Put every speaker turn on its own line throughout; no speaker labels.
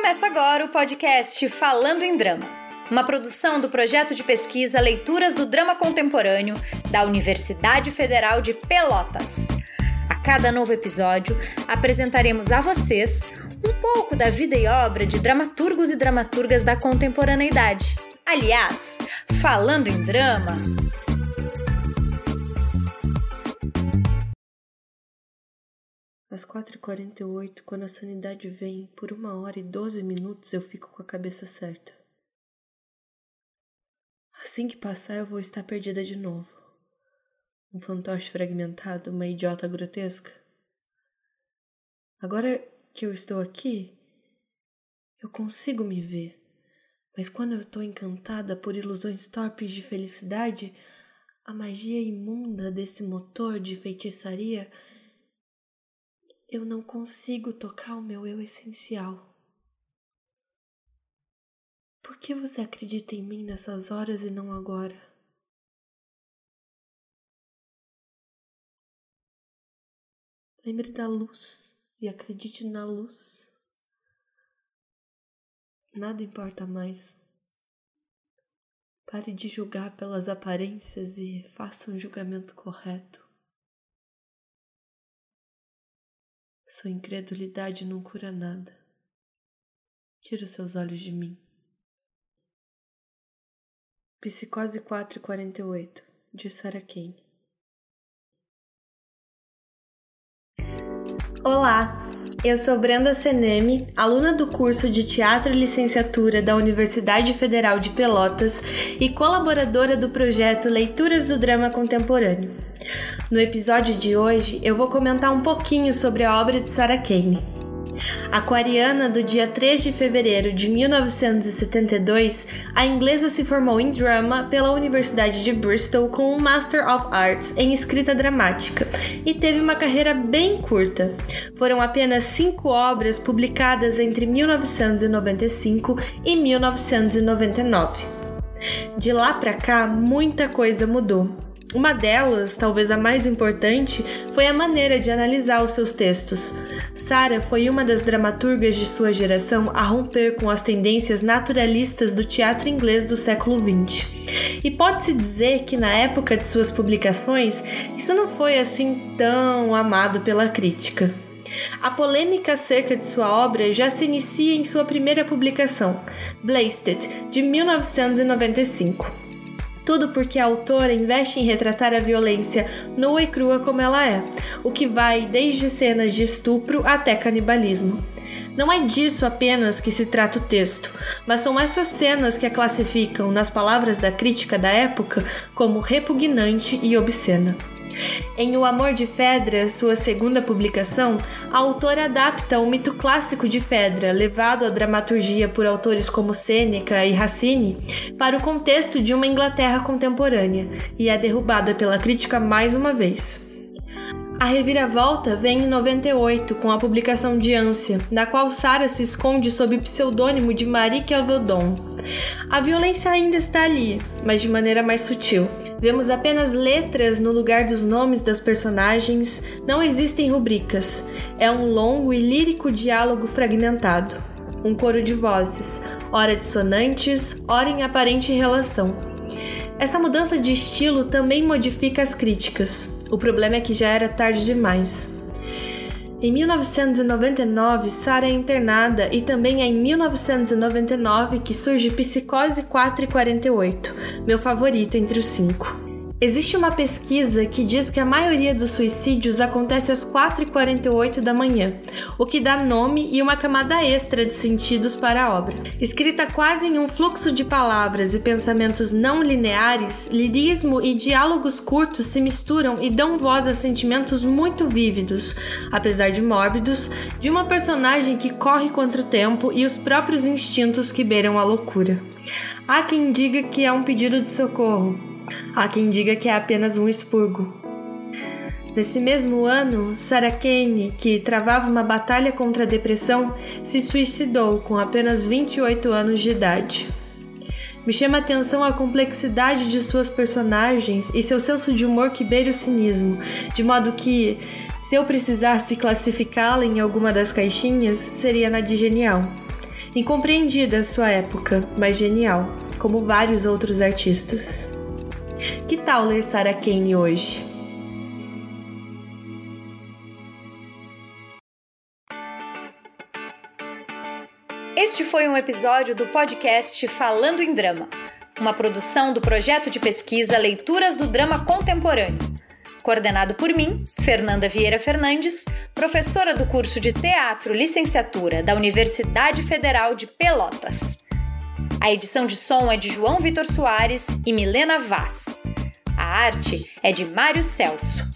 Começa agora o podcast Falando em Drama, uma produção do projeto de pesquisa Leituras do Drama Contemporâneo da Universidade Federal de Pelotas. A cada novo episódio, apresentaremos a vocês um pouco da vida e obra de dramaturgos e dramaturgas da contemporaneidade. Aliás, falando em drama,
Às 4h48, quando a sanidade vem, por uma hora e doze minutos eu fico com a cabeça certa. Assim que passar, eu vou estar perdida de novo. Um fantoche fragmentado, uma idiota grotesca. Agora que eu estou aqui, eu consigo me ver, mas quando eu estou encantada por ilusões torpes de felicidade, a magia imunda desse motor de feitiçaria eu não consigo tocar o meu eu essencial. Por que você acredita em mim nessas horas e não agora? Lembre da luz e acredite na luz. Nada importa mais. Pare de julgar pelas aparências e faça um julgamento correto. Sua incredulidade não cura nada. Tira os seus olhos de mim. Psicose 448, de Sarah Kane.
Olá, eu sou Brenda Seneme, aluna do curso de Teatro e Licenciatura da Universidade Federal de Pelotas e colaboradora do projeto Leituras do Drama Contemporâneo. No episódio de hoje, eu vou comentar um pouquinho sobre a obra de Sarah Kane. Aquariana do dia 3 de fevereiro de 1972, a inglesa se formou em drama pela Universidade de Bristol com um Master of Arts em escrita dramática e teve uma carreira bem curta. Foram apenas cinco obras publicadas entre 1995 e 1999. De lá para cá, muita coisa mudou. Uma delas, talvez a mais importante, foi a maneira de analisar os seus textos. Sarah foi uma das dramaturgas de sua geração a romper com as tendências naturalistas do teatro inglês do século XX. E pode-se dizer que na época de suas publicações, isso não foi assim tão amado pela crítica. A polêmica acerca de sua obra já se inicia em sua primeira publicação, Blasted, de 1995. Tudo porque a autora investe em retratar a violência nua e crua como ela é, o que vai desde cenas de estupro até canibalismo. Não é disso apenas que se trata o texto, mas são essas cenas que a classificam, nas palavras da crítica da época, como repugnante e obscena. Em O Amor de Fedra, sua segunda publicação, a autora adapta o mito clássico de Fedra, levado à dramaturgia por autores como Sêneca e Racine, para o contexto de uma Inglaterra contemporânea, e é derrubada pela crítica mais uma vez. A reviravolta vem em 98 com a publicação de Ânsia, na qual Sarah se esconde sob o pseudônimo de Marie Calvedon. A violência ainda está ali, mas de maneira mais sutil. Vemos apenas letras no lugar dos nomes das personagens, não existem rubricas. É um longo e lírico diálogo fragmentado. Um coro de vozes, ora dissonantes, ora em aparente relação. Essa mudança de estilo também modifica as críticas. O problema é que já era tarde demais. Em 1999, Sarah é internada e também é em 1999 que surge Psicose 4 e 48, meu favorito entre os cinco. Existe uma pesquisa que diz que a maioria dos suicídios acontece às 4h48 da manhã, o que dá nome e uma camada extra de sentidos para a obra. Escrita quase em um fluxo de palavras e pensamentos não lineares, lirismo e diálogos curtos se misturam e dão voz a sentimentos muito vívidos, apesar de mórbidos, de uma personagem que corre contra o tempo e os próprios instintos que beiram a loucura. Há quem diga que é um pedido de socorro, Há quem diga que é apenas um expurgo. Nesse mesmo ano, Sarah Kane, que travava uma batalha contra a depressão, se suicidou com apenas 28 anos de idade. Me chama a atenção a complexidade de suas personagens e seu senso de humor que beira o cinismo, de modo que, se eu precisasse classificá-la em alguma das caixinhas, seria na de genial. Incompreendida à sua época, mas genial, como vários outros artistas. Que tal ler Sarah Kane hoje?
Este foi um episódio do podcast Falando em Drama, uma produção do projeto de pesquisa Leituras do Drama Contemporâneo, coordenado por mim, Fernanda Vieira Fernandes, professora do curso de Teatro Licenciatura da Universidade Federal de Pelotas. A edição de som é de João Vitor Soares e Milena Vaz. A arte é de Mário Celso.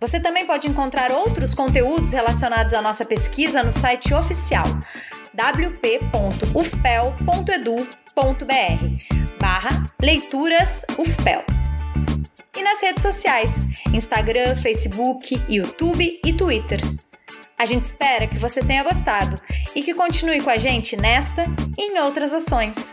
Você também pode encontrar outros conteúdos relacionados à nossa pesquisa no site oficial wp.ufpel.edu.br barra leituras UFPEL. E nas redes sociais, Instagram, Facebook, YouTube e Twitter. A gente espera que você tenha gostado e que continue com a gente nesta e em outras ações.